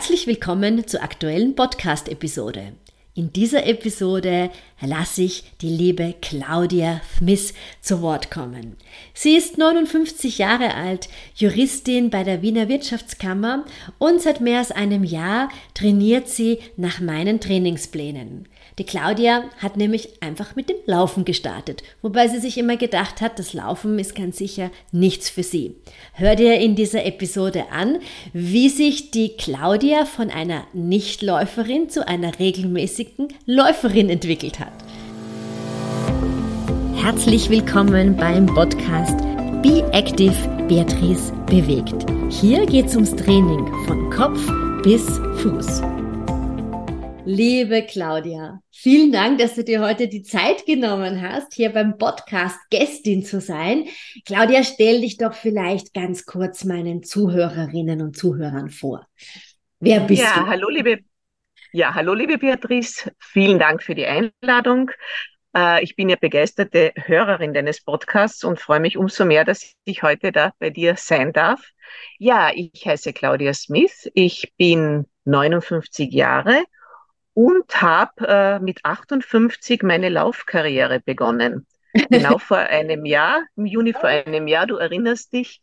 Herzlich willkommen zur aktuellen Podcast-Episode. In dieser Episode lasse ich die liebe Claudia Smith zu Wort kommen. Sie ist 59 Jahre alt, Juristin bei der Wiener Wirtschaftskammer und seit mehr als einem Jahr trainiert sie nach meinen Trainingsplänen. Die Claudia hat nämlich einfach mit dem Laufen gestartet, wobei sie sich immer gedacht hat, das Laufen ist ganz sicher nichts für sie. Hör dir in dieser Episode an, wie sich die Claudia von einer Nichtläuferin zu einer regelmäßigen Läuferin entwickelt hat. Herzlich willkommen beim Podcast Be Active Beatrice bewegt. Hier geht es ums Training von Kopf bis Fuß. Liebe Claudia, vielen Dank, dass du dir heute die Zeit genommen hast, hier beim Podcast Gästin zu sein. Claudia, stell dich doch vielleicht ganz kurz meinen Zuhörerinnen und Zuhörern vor. Wer bist ja, du? Hallo, liebe, ja, hallo, liebe Beatrice. Vielen Dank für die Einladung. Äh, ich bin ja begeisterte Hörerin deines Podcasts und freue mich umso mehr, dass ich heute da bei dir sein darf. Ja, ich heiße Claudia Smith. Ich bin 59 Jahre und habe äh, mit 58 meine Laufkarriere begonnen. Genau vor einem Jahr, im Juni vor einem Jahr, du erinnerst dich,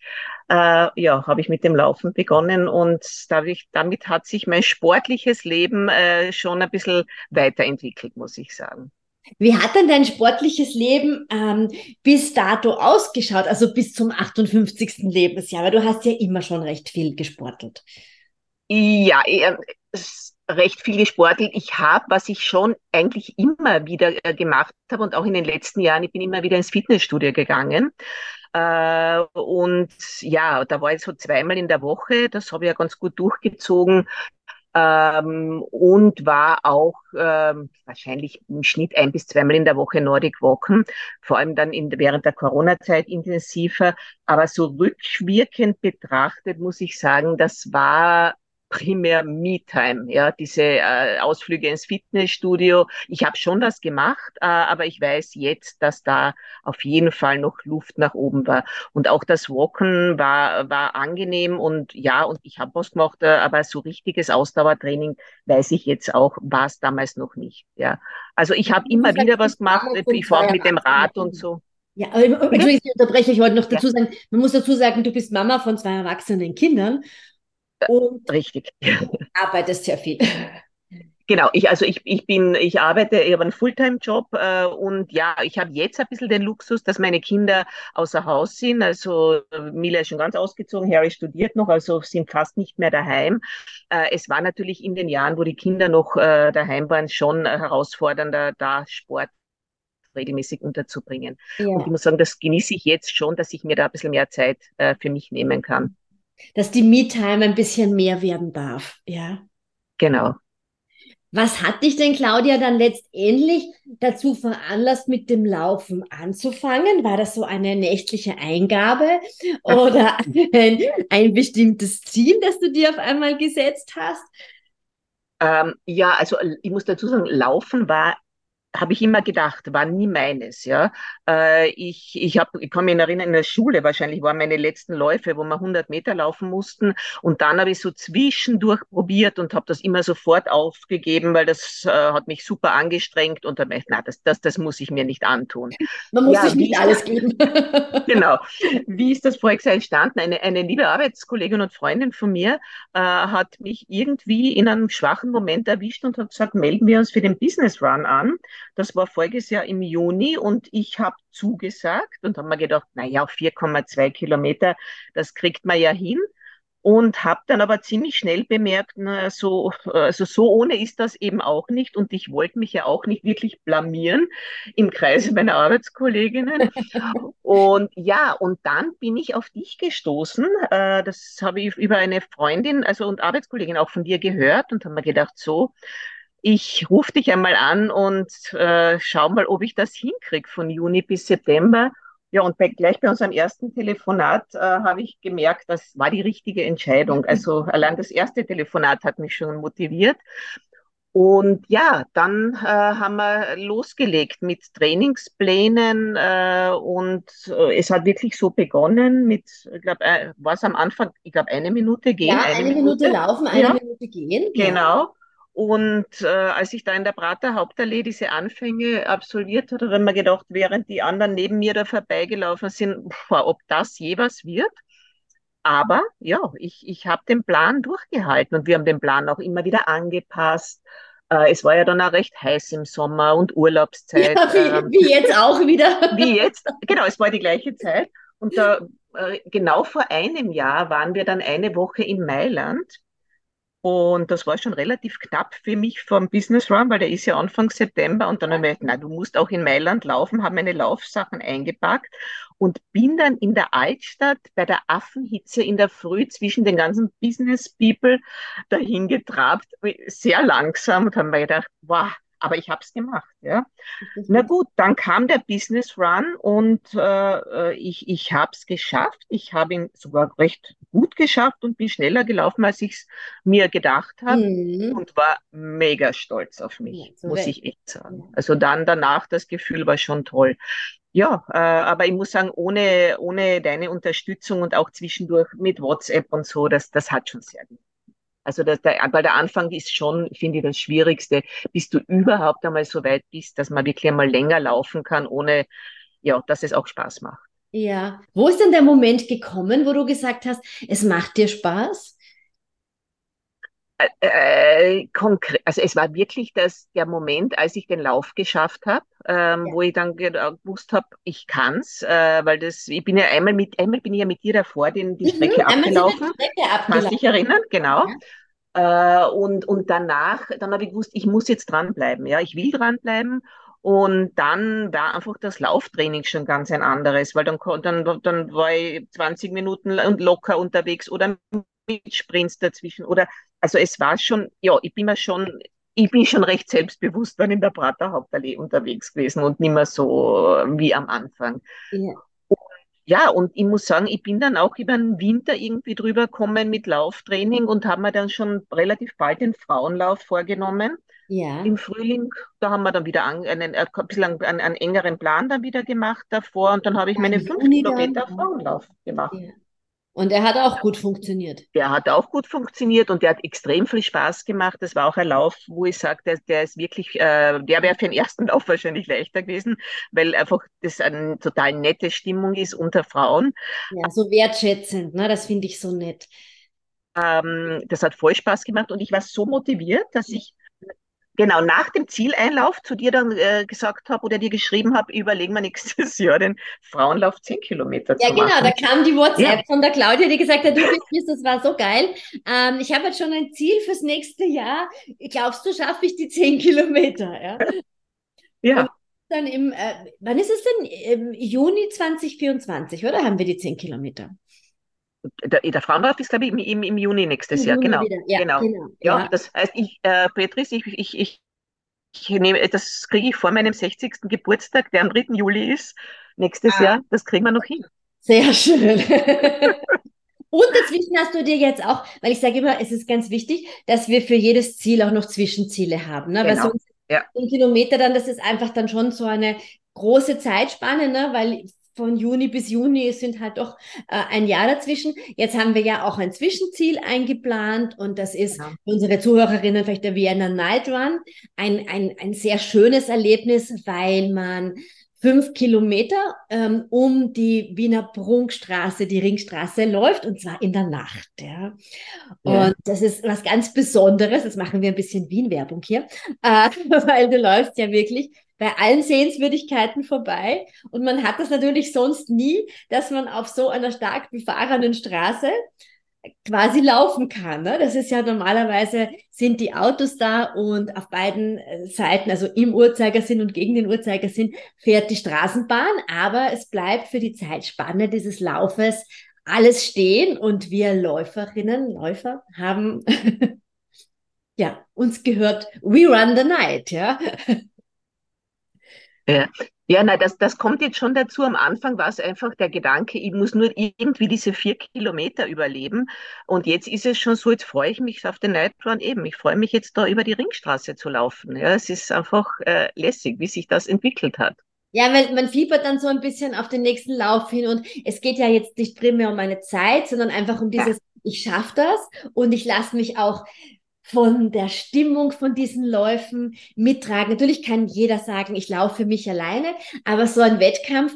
äh, ja, habe ich mit dem Laufen begonnen und dadurch, damit hat sich mein sportliches Leben äh, schon ein bisschen weiterentwickelt, muss ich sagen. Wie hat denn dein sportliches Leben ähm, bis dato ausgeschaut, also bis zum 58. Lebensjahr? Weil du hast ja immer schon recht viel gesportelt. Ja, es, recht viel gesportelt. Ich habe, was ich schon eigentlich immer wieder äh, gemacht habe und auch in den letzten Jahren, ich bin immer wieder ins Fitnessstudio gegangen. Äh, und ja, da war ich so zweimal in der Woche, das habe ich ja ganz gut durchgezogen. Ähm, und war auch ähm, wahrscheinlich im Schnitt ein bis zweimal in der Woche Nordic Walken, vor allem dann in, während der Corona-Zeit intensiver. Aber so rückwirkend betrachtet muss ich sagen, das war primär Me-Time, ja, diese äh, Ausflüge ins Fitnessstudio. Ich habe schon das gemacht, äh, aber ich weiß jetzt, dass da auf jeden Fall noch Luft nach oben war. Und auch das Walken war, war angenehm und ja, und ich habe was gemacht, äh, aber so richtiges Ausdauertraining weiß ich jetzt auch, war es damals noch nicht. Ja, also ich habe immer wieder was gemacht, ich fahre mit dem Rad und so. Ja, aber Entschuldigung, ich unterbreche, ich wollte noch dazu sagen, man muss dazu sagen, du bist Mama von zwei erwachsenen Kindern und Richtig. arbeitest sehr viel. Genau, ich, also ich, ich bin, ich arbeite, ich habe einen Fulltime-Job äh, und ja, ich habe jetzt ein bisschen den Luxus, dass meine Kinder außer Haus sind. Also Mila ist schon ganz ausgezogen, Harry studiert noch, also sind fast nicht mehr daheim. Äh, es war natürlich in den Jahren, wo die Kinder noch äh, daheim waren, schon herausfordernder, da Sport regelmäßig unterzubringen. Ja. Und ich muss sagen, das genieße ich jetzt schon, dass ich mir da ein bisschen mehr Zeit äh, für mich nehmen kann dass die Me-Time ein bisschen mehr werden darf. Ja. Genau. Was hat dich denn, Claudia, dann letztendlich dazu veranlasst, mit dem Laufen anzufangen? War das so eine nächtliche Eingabe oder ein, ein bestimmtes Ziel, das du dir auf einmal gesetzt hast? Ähm, ja, also ich muss dazu sagen, Laufen war habe ich immer gedacht, war nie meines. Ja, äh, ich ich habe, ich kann mich erinnern in der Schule wahrscheinlich waren meine letzten Läufe, wo wir 100 Meter laufen mussten und dann habe ich so zwischendurch probiert und habe das immer sofort aufgegeben, weil das äh, hat mich super angestrengt und habe gedacht, na, das, das das muss ich mir nicht antun. Man muss ja, sich nicht alles geben. genau. Wie ist das Projekt entstanden? Eine eine liebe Arbeitskollegin und Freundin von mir äh, hat mich irgendwie in einem schwachen Moment erwischt und hat gesagt, melden wir uns für den Business Run an. Das war voriges Jahr im Juni und ich habe zugesagt und habe mir gedacht, naja, 4,2 Kilometer, das kriegt man ja hin. Und habe dann aber ziemlich schnell bemerkt, na, so, also so ohne ist das eben auch nicht. Und ich wollte mich ja auch nicht wirklich blamieren im Kreise meiner Arbeitskolleginnen. und ja, und dann bin ich auf dich gestoßen. Äh, das habe ich über eine Freundin, also und Arbeitskollegin auch von dir gehört und habe mir gedacht, so, ich rufe dich einmal an und äh, schau mal, ob ich das hinkriege von Juni bis September. Ja, und bei, gleich bei unserem ersten Telefonat äh, habe ich gemerkt, das war die richtige Entscheidung. Also allein das erste Telefonat hat mich schon motiviert. Und ja, dann äh, haben wir losgelegt mit Trainingsplänen äh, und äh, es hat wirklich so begonnen mit, ich glaube, äh, war es am Anfang, ich glaube, eine Minute gehen. Ja, eine, eine Minute, Minute, laufen, eine ja. Minute gehen. Genau. Und äh, als ich da in der Prater Hauptallee diese Anfänge absolviert habe, habe ich mir gedacht, während die anderen neben mir da vorbeigelaufen sind, boah, ob das je was wird. Aber ja, ich, ich habe den Plan durchgehalten und wir haben den Plan auch immer wieder angepasst. Äh, es war ja dann auch recht heiß im Sommer und Urlaubszeit. Ja, wie, ähm, wie jetzt auch wieder. Wie jetzt, genau, es war die gleiche Zeit. Und da, äh, genau vor einem Jahr waren wir dann eine Woche in Mailand und das war schon relativ knapp für mich vom Business Run, weil der ist ja Anfang September. Und dann habe ich gedacht, na, du musst auch in Mailand laufen, habe meine Laufsachen eingepackt und bin dann in der Altstadt bei der Affenhitze in der Früh zwischen den ganzen Business People dahin getrabt, sehr langsam und habe mir gedacht, wow, aber ich habe es gemacht. Ja. Na gut, dann kam der Business Run und äh, ich, ich habe es geschafft. Ich habe ihn sogar recht gut geschafft und bin schneller gelaufen, als ich es mir gedacht habe mhm. und war mega stolz auf mich, ja, so muss ich echt sagen. Ja. Also dann danach, das Gefühl war schon toll. Ja, äh, aber ich muss sagen, ohne, ohne deine Unterstützung und auch zwischendurch mit WhatsApp und so, das, das hat schon sehr gut also das, der, weil der Anfang ist schon, finde ich, das Schwierigste, bis du überhaupt einmal so weit bist, dass man wirklich einmal länger laufen kann, ohne, ja, dass es auch Spaß macht. Ja. Wo ist denn der Moment gekommen, wo du gesagt hast, es macht dir Spaß? Äh, äh konkret, also es war wirklich das, der Moment, als ich den Lauf geschafft habe, ähm, ja. wo ich dann gewusst habe, ich kann's, äh, weil das, ich bin ja einmal mit, einmal bin ich ja mit dir davor den, die mhm, Strecke mhm, abgelaufen. Strecke abgelaufen. Kannst dich erinnern, genau. Ja. Äh, und, und danach, dann habe ich gewusst, ich muss jetzt dranbleiben, ja, ich will dranbleiben. Und dann war einfach das Lauftraining schon ganz ein anderes, weil dann, dann, dann war ich 20 Minuten locker unterwegs oder mit Sprints dazwischen oder also es war schon, ja, ich bin mir schon, ich bin schon recht selbstbewusst dann in der Prater Hauptallee unterwegs gewesen und nicht mehr so wie am Anfang. Ja. Und, ja, und ich muss sagen, ich bin dann auch über den Winter irgendwie drüber gekommen mit Lauftraining und habe mir dann schon relativ bald den Frauenlauf vorgenommen. Ja. Im Frühling, da haben wir dann wieder einen, einen, ein bisschen einen, einen, engeren Plan dann wieder gemacht davor und dann habe ich meine fünf Kilometer Frauenlauf gemacht. Ja. Und er hat auch gut funktioniert. Der hat auch gut funktioniert und der hat extrem viel Spaß gemacht. Das war auch ein Lauf, wo ich sage, der, der ist wirklich, äh, der wäre für den ersten Lauf wahrscheinlich leichter gewesen, weil einfach das eine total nette Stimmung ist unter Frauen. Ja, so wertschätzend, ne? das finde ich so nett. Ähm, das hat voll Spaß gemacht und ich war so motiviert, dass ich genau nach dem Zieleinlauf zu dir dann äh, gesagt habe oder dir geschrieben habe, überlegen wir nächstes Jahr den Frauenlauf 10 Kilometer ja, zu machen. Ja, genau, da kam die WhatsApp ja. von der Claudia, die gesagt hat, du bist, das war so geil. Ähm, ich habe jetzt schon ein Ziel fürs nächste Jahr. Glaubst du, schaffe ich die 10 Kilometer? Ja. ja. Und dann im, äh, wann ist es denn? Im Juni 2024, oder? Haben wir die 10 Kilometer? Der, der Frauenlauf ist, glaube ich, im, im, Juni nächstes Im Jahr. Juni genau. Ja, genau. genau. Ja, ja, das heißt, ich, äh, Beatrice, ich, ich, ich, ich nehme, das kriege ich vor meinem 60. Geburtstag, der am 3. Juli ist, nächstes ah. Jahr. Das kriegen wir noch hin. Sehr schön. Und dazwischen hast du dir jetzt auch, weil ich sage immer, es ist ganz wichtig, dass wir für jedes Ziel auch noch Zwischenziele haben. Ne? Genau. Weil sonst ja. Kilometer dann, das ist einfach dann schon so eine große Zeitspanne, ne? weil von Juni bis Juni sind halt doch äh, ein Jahr dazwischen. Jetzt haben wir ja auch ein Zwischenziel eingeplant und das ist ja. für unsere Zuhörerinnen vielleicht der Vienna Night Run. Ein, ein, ein sehr schönes Erlebnis, weil man fünf Kilometer ähm, um die Wiener Prunkstraße, die Ringstraße läuft und zwar in der Nacht. Ja. Und das ist was ganz Besonderes. Das machen wir ein bisschen Wien-Werbung hier, äh, weil du läufst ja wirklich bei allen Sehenswürdigkeiten vorbei. Und man hat das natürlich sonst nie, dass man auf so einer stark befahrenen Straße quasi laufen kann. Ne? Das ist ja normalerweise sind die Autos da und auf beiden äh, Seiten, also im Uhrzeigersinn und gegen den Uhrzeigersinn, fährt die Straßenbahn, aber es bleibt für die Zeitspanne dieses Laufes alles stehen und wir Läuferinnen, Läufer haben ja uns gehört We Run the Night, ja. Ja. Ja, nein, das, das kommt jetzt schon dazu. Am Anfang war es einfach der Gedanke, ich muss nur irgendwie diese vier Kilometer überleben. Und jetzt ist es schon so, jetzt freue ich mich auf den Night Run eben. Ich freue mich jetzt da über die Ringstraße zu laufen. Ja, es ist einfach äh, lässig, wie sich das entwickelt hat. Ja, weil man fiebert dann so ein bisschen auf den nächsten Lauf hin und es geht ja jetzt nicht primär um meine Zeit, sondern einfach um dieses, ja. ich schaffe das und ich lasse mich auch von der Stimmung von diesen Läufen mittragen. Natürlich kann jeder sagen, ich laufe für mich alleine, aber so ein Wettkampf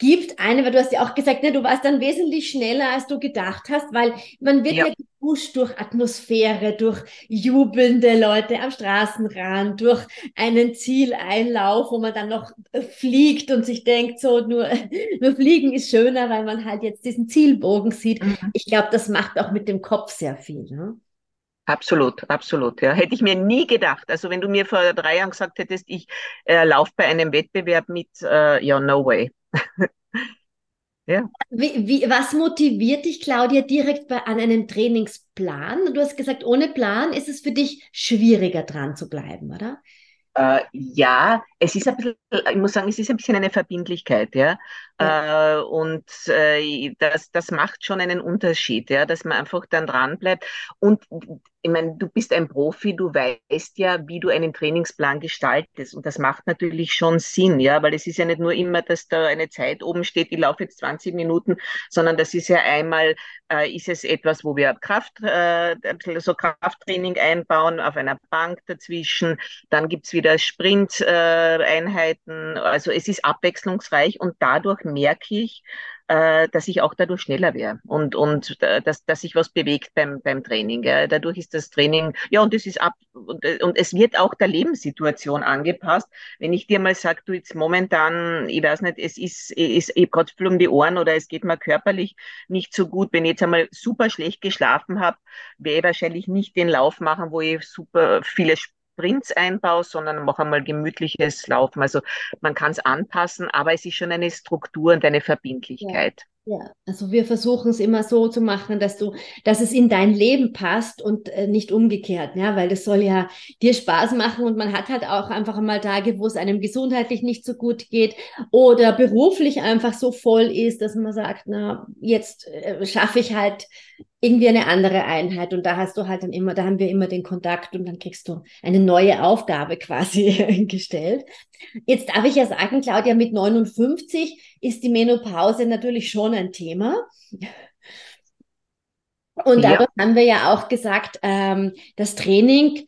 gibt eine, weil du hast ja auch gesagt, ne, du warst dann wesentlich schneller, als du gedacht hast, weil man wird ja, ja gepusht durch Atmosphäre, durch jubelnde Leute am Straßenrand, durch einen Zieleinlauf, wo man dann noch fliegt und sich denkt, so nur, nur fliegen ist schöner, weil man halt jetzt diesen Zielbogen sieht. Mhm. Ich glaube, das macht auch mit dem Kopf sehr viel. Ne? Absolut, absolut. Ja. Hätte ich mir nie gedacht. Also wenn du mir vor drei Jahren gesagt hättest, ich äh, laufe bei einem Wettbewerb mit, äh, ja, no way. ja. Wie, wie, was motiviert dich, Claudia, direkt bei, an einem Trainingsplan? Du hast gesagt, ohne Plan ist es für dich schwieriger dran zu bleiben, oder? Äh, ja, es ist ein bisschen, ich muss sagen, es ist ein bisschen eine Verbindlichkeit, ja. ja. Äh, und äh, das, das macht schon einen Unterschied, ja, dass man einfach dann dran bleibt. Und ich meine, du bist ein Profi, du weißt ja, wie du einen Trainingsplan gestaltest. Und das macht natürlich schon Sinn, ja, weil es ist ja nicht nur immer, dass da eine Zeit oben steht, ich laufe jetzt 20 Minuten, sondern das ist ja einmal, äh, ist es etwas, wo wir Kraft, äh, so Krafttraining einbauen, auf einer Bank dazwischen. Dann gibt's wieder Sprint-Einheiten. Äh, also es ist abwechslungsreich und dadurch merke ich, äh, dass ich auch dadurch schneller wäre und, und äh, dass, dass sich was bewegt beim, beim Training. Dadurch ist das Training, ja, und es ist ab, und, und es wird auch der Lebenssituation angepasst. Wenn ich dir mal sage, du jetzt momentan, ich weiß nicht, es ist, ist ich gerade um die Ohren oder es geht mir körperlich nicht so gut, wenn ich jetzt einmal super schlecht geschlafen habe, werde ich wahrscheinlich nicht den Lauf machen, wo ich super viele Sprints einbaue, sondern mache einmal gemütliches Laufen. Also man kann es anpassen, aber es ist schon eine Struktur und eine Verbindlichkeit. Ja. Ja, also wir versuchen es immer so zu machen, dass du, dass es in dein Leben passt und äh, nicht umgekehrt, ja, weil das soll ja dir Spaß machen und man hat halt auch einfach mal Tage, wo es einem gesundheitlich nicht so gut geht oder beruflich einfach so voll ist, dass man sagt, na, jetzt äh, schaffe ich halt irgendwie eine andere Einheit und da hast du halt dann immer, da haben wir immer den Kontakt und dann kriegst du eine neue Aufgabe quasi gestellt. Jetzt darf ich ja sagen, Claudia, mit 59 ist die Menopause natürlich schon ein Thema. Und dadurch ja. haben wir ja auch gesagt, ähm, das Training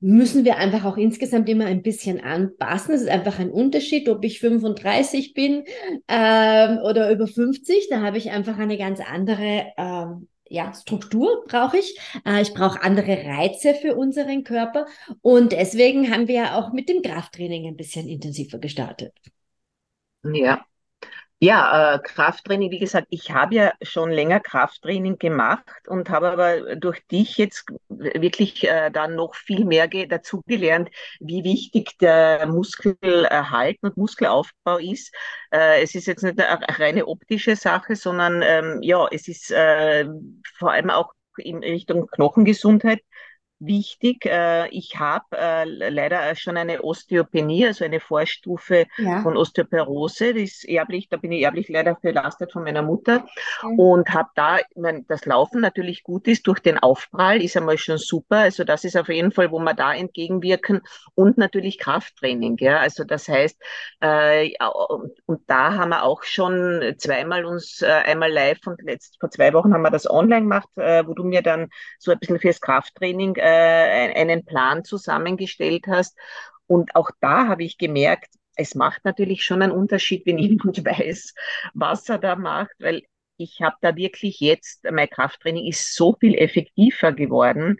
müssen wir einfach auch insgesamt immer ein bisschen anpassen. Es ist einfach ein Unterschied, ob ich 35 bin ähm, oder über 50. Da habe ich einfach eine ganz andere ähm, ja, Struktur brauche ich. Äh, ich brauche andere Reize für unseren Körper. Und deswegen haben wir ja auch mit dem Krafttraining ein bisschen intensiver gestartet. Ja, ja, äh, Krafttraining, wie gesagt, ich habe ja schon länger Krafttraining gemacht und habe aber durch dich jetzt wirklich äh, dann noch viel mehr dazugelernt, wie wichtig der Muskelerhalt und Muskelaufbau ist. Äh, es ist jetzt nicht eine reine optische Sache, sondern ähm, ja, es ist äh, vor allem auch in Richtung Knochengesundheit wichtig. Äh, ich habe äh, leider schon eine Osteopenie, also eine Vorstufe ja. von Osteoporose. Das ist erblich, da bin ich erblich leider belastet von meiner Mutter okay. und habe da, ich mein, das Laufen natürlich gut ist durch den Aufprall, ist einmal schon super. Also das ist auf jeden Fall, wo wir da entgegenwirken und natürlich Krafttraining. Ja, also das heißt, äh, und da haben wir auch schon zweimal uns äh, einmal live und letzt vor zwei Wochen haben wir das online gemacht, äh, wo du mir dann so ein bisschen fürs Krafttraining äh, einen Plan zusammengestellt hast. Und auch da habe ich gemerkt, es macht natürlich schon einen Unterschied, wenn jemand weiß, was er da macht, weil ich habe da wirklich jetzt, mein Krafttraining ist so viel effektiver geworden.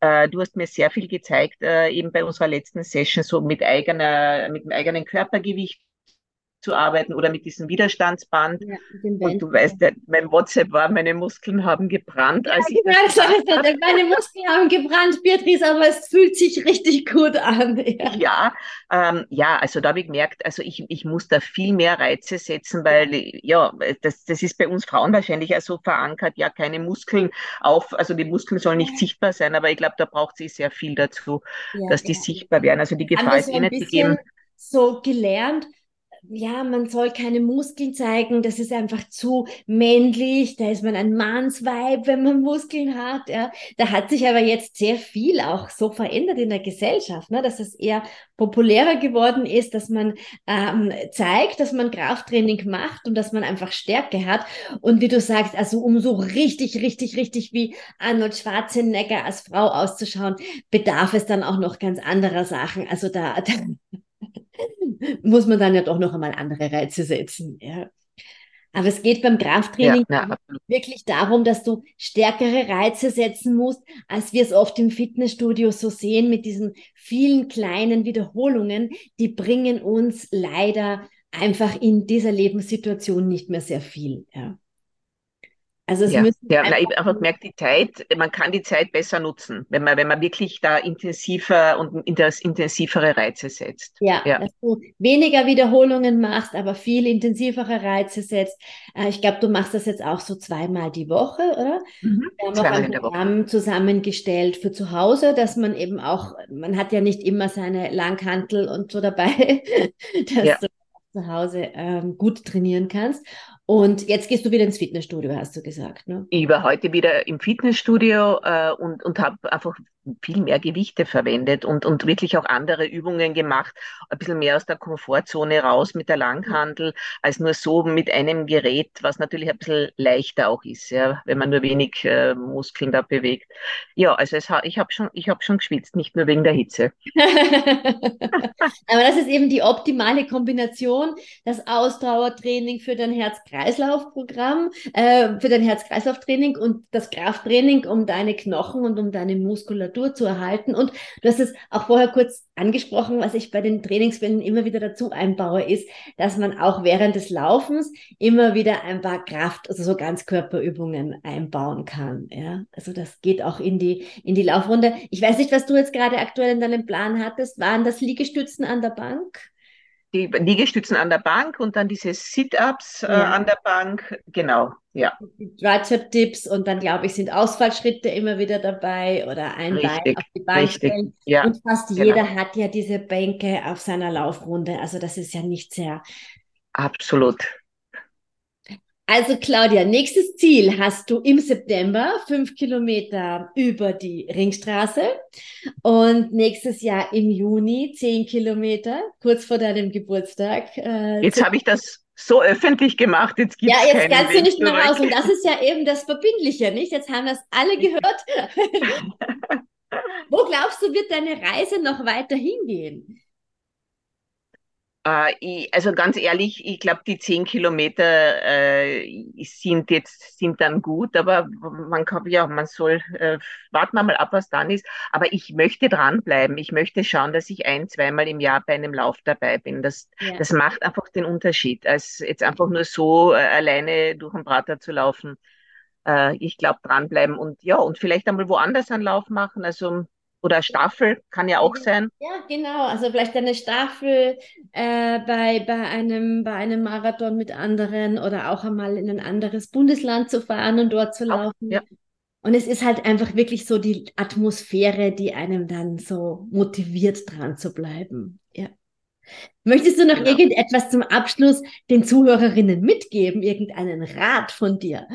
Äh, du hast mir sehr viel gezeigt, äh, eben bei unserer letzten Session, so mit eigener, mit dem eigenen Körpergewicht zu arbeiten oder mit diesem Widerstandsband. Ja, und du weißt, ja, mein WhatsApp war, meine Muskeln haben gebrannt. Ja, als ich das das meine Muskeln haben gebrannt, Beatrice, aber es fühlt sich richtig gut an. Ja, ja, ähm, ja also da habe ich gemerkt, also ich, ich muss da viel mehr Reize setzen, weil ja, das, das ist bei uns Frauen wahrscheinlich auch so verankert, ja, keine Muskeln auf, also die Muskeln sollen nicht sichtbar sein, aber ich glaube, da braucht sie sehr viel dazu, dass die sichtbar werden. Also die Gefahr ist eh nicht gegeben. So gelernt, ja, man soll keine Muskeln zeigen, das ist einfach zu männlich, da ist man ein Mannsweib, wenn man Muskeln hat. Ja. Da hat sich aber jetzt sehr viel auch so verändert in der Gesellschaft, ne, dass es eher populärer geworden ist, dass man ähm, zeigt, dass man Krafttraining macht und dass man einfach Stärke hat. Und wie du sagst, also um so richtig, richtig, richtig wie Arnold Schwarzenegger als Frau auszuschauen, bedarf es dann auch noch ganz anderer Sachen. Also da, da muss man dann ja doch noch einmal andere Reize setzen. Ja. Aber es geht beim Krafttraining ja, ja, wirklich darum, dass du stärkere Reize setzen musst, als wir es oft im Fitnessstudio so sehen mit diesen vielen kleinen Wiederholungen. Die bringen uns leider einfach in dieser Lebenssituation nicht mehr sehr viel. Ja. Also es ja, müssen ja, einfach, na, einfach gemerkt, die Zeit, man kann die Zeit besser nutzen, wenn man, wenn man wirklich da intensiver und intensivere Reize setzt. Ja, ja, dass du weniger Wiederholungen machst, aber viel intensivere Reize setzt. Äh, ich glaube, du machst das jetzt auch so zweimal die Woche, oder? Mhm, Wir haben auch ein Programm zusammengestellt für zu Hause, dass man eben auch, man hat ja nicht immer seine Langhantel und so dabei, dass ja. du zu Hause ähm, gut trainieren kannst. Und jetzt gehst du wieder ins Fitnessstudio, hast du gesagt, ne? Ich war heute wieder im Fitnessstudio äh, und, und habe einfach viel mehr Gewichte verwendet und, und wirklich auch andere Übungen gemacht, ein bisschen mehr aus der Komfortzone raus mit der Langhandel, als nur so mit einem Gerät, was natürlich ein bisschen leichter auch ist, ja, wenn man nur wenig äh, Muskeln da bewegt. Ja, also es, ich habe schon, ich hab schon geschwitzt, nicht nur wegen der Hitze. Aber das ist eben die optimale Kombination, das Ausdauertraining für dein Herz-Kreislauf-Programm, äh, für dein Herz-Kreislauf-Training und das Krafttraining, um deine Knochen und um deine Muskulatur zu erhalten. Und du hast es auch vorher kurz angesprochen, was ich bei den Trainingswellen immer wieder dazu einbaue, ist, dass man auch während des Laufens immer wieder ein paar Kraft, also so Ganzkörperübungen einbauen kann. Ja, also das geht auch in die, in die Laufrunde. Ich weiß nicht, was du jetzt gerade aktuell in deinem Plan hattest. Waren das Liegestützen an der Bank? Die Liegestützen an der Bank und dann diese Sit-Ups äh, ja. an der Bank. Genau, ja. Tricep-Dips und dann, glaube ich, sind Ausfallschritte immer wieder dabei oder ein richtig, Bein auf die Bank richtig, stellen. Ja, und fast genau. jeder hat ja diese Bänke auf seiner Laufrunde. Also das ist ja nicht sehr. Absolut. Also Claudia, nächstes Ziel hast du im September fünf Kilometer über die Ringstraße und nächstes Jahr im Juni zehn Kilometer, kurz vor deinem Geburtstag. Äh, jetzt habe ich das so öffentlich gemacht, jetzt gibt es Ja, jetzt kannst du nicht mehr raus und das ist ja eben das Verbindliche, nicht? Jetzt haben das alle gehört. Wo glaubst du, wird deine Reise noch weiter hingehen? Äh, ich, also ganz ehrlich, ich glaube, die zehn Kilometer äh, sind jetzt sind dann gut, aber man kann ja, man soll äh, warten wir mal ab, was dann ist. Aber ich möchte dranbleiben. Ich möchte schauen, dass ich ein, zweimal im Jahr bei einem Lauf dabei bin. Das, ja. das macht einfach den Unterschied, als jetzt einfach nur so äh, alleine durch den Prater zu laufen. Äh, ich glaube, dranbleiben und ja, und vielleicht einmal woanders einen Lauf machen. Also oder Staffel kann ja auch sein. Ja, genau. Also vielleicht eine Staffel äh, bei, bei, einem, bei einem Marathon mit anderen oder auch einmal in ein anderes Bundesland zu fahren und dort zu laufen. Auch, ja. Und es ist halt einfach wirklich so die Atmosphäre, die einem dann so motiviert, dran zu bleiben. Ja. Möchtest du noch genau. irgendetwas zum Abschluss den Zuhörerinnen mitgeben? Irgendeinen Rat von dir?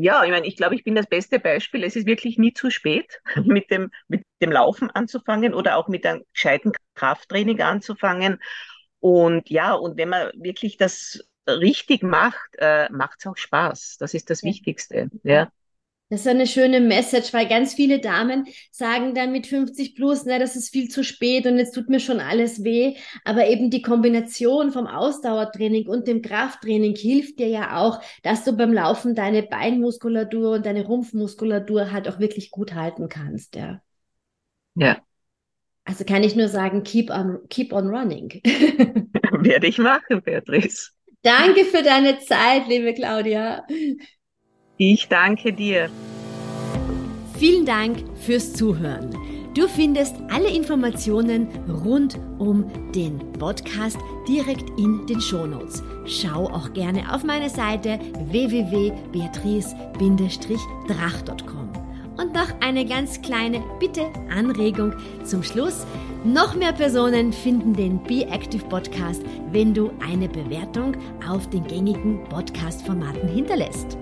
Ja, ich meine, ich glaube, ich bin das beste Beispiel. Es ist wirklich nie zu spät, mit dem, mit dem Laufen anzufangen oder auch mit einem gescheiten Krafttraining anzufangen. Und ja, und wenn man wirklich das richtig macht, äh, macht es auch Spaß. Das ist das. Wichtigste. Ja. Das ist eine schöne Message, weil ganz viele Damen sagen dann mit 50 plus, na, das ist viel zu spät und jetzt tut mir schon alles weh. Aber eben die Kombination vom Ausdauertraining und dem Krafttraining hilft dir ja auch, dass du beim Laufen deine Beinmuskulatur und deine Rumpfmuskulatur halt auch wirklich gut halten kannst, ja. Ja. Also kann ich nur sagen, keep on, keep on running. Werde ich machen, Beatrice. Danke für deine Zeit, liebe Claudia. Ich danke dir. Vielen Dank fürs Zuhören. Du findest alle Informationen rund um den Podcast direkt in den Shownotes. Schau auch gerne auf meine Seite www.beatrice-drach.com. Und noch eine ganz kleine Bitte, Anregung zum Schluss. Noch mehr Personen finden den Be Active Podcast, wenn du eine Bewertung auf den gängigen Podcast-Formaten hinterlässt.